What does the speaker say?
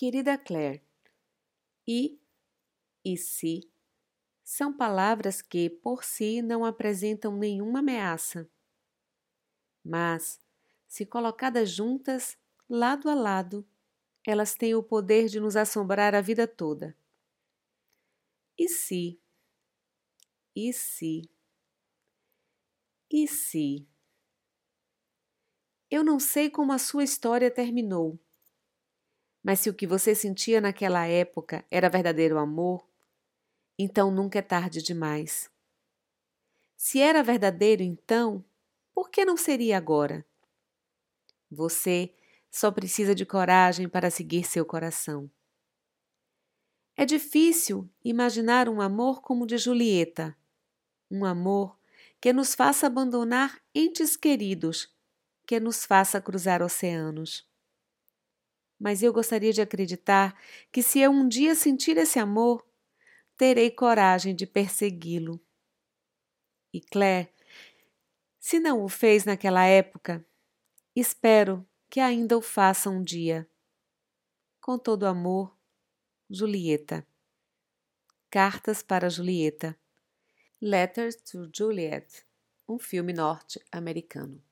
Querida Claire, e e se são palavras que, por si, não apresentam nenhuma ameaça. Mas, se colocadas juntas, lado a lado, elas têm o poder de nos assombrar a vida toda. E se? E se? E se? Eu não sei como a sua história terminou mas se o que você sentia naquela época era verdadeiro amor, então nunca é tarde demais. Se era verdadeiro, então, por que não seria agora? Você só precisa de coragem para seguir seu coração. É difícil imaginar um amor como o de Julieta, um amor que nos faça abandonar entes queridos, que nos faça cruzar oceanos mas eu gostaria de acreditar que se eu um dia sentir esse amor, terei coragem de persegui-lo. E Claire, se não o fez naquela época, espero que ainda o faça um dia. Com todo amor, Julieta. Cartas para Julieta. Letters to Juliet, um filme norte-americano.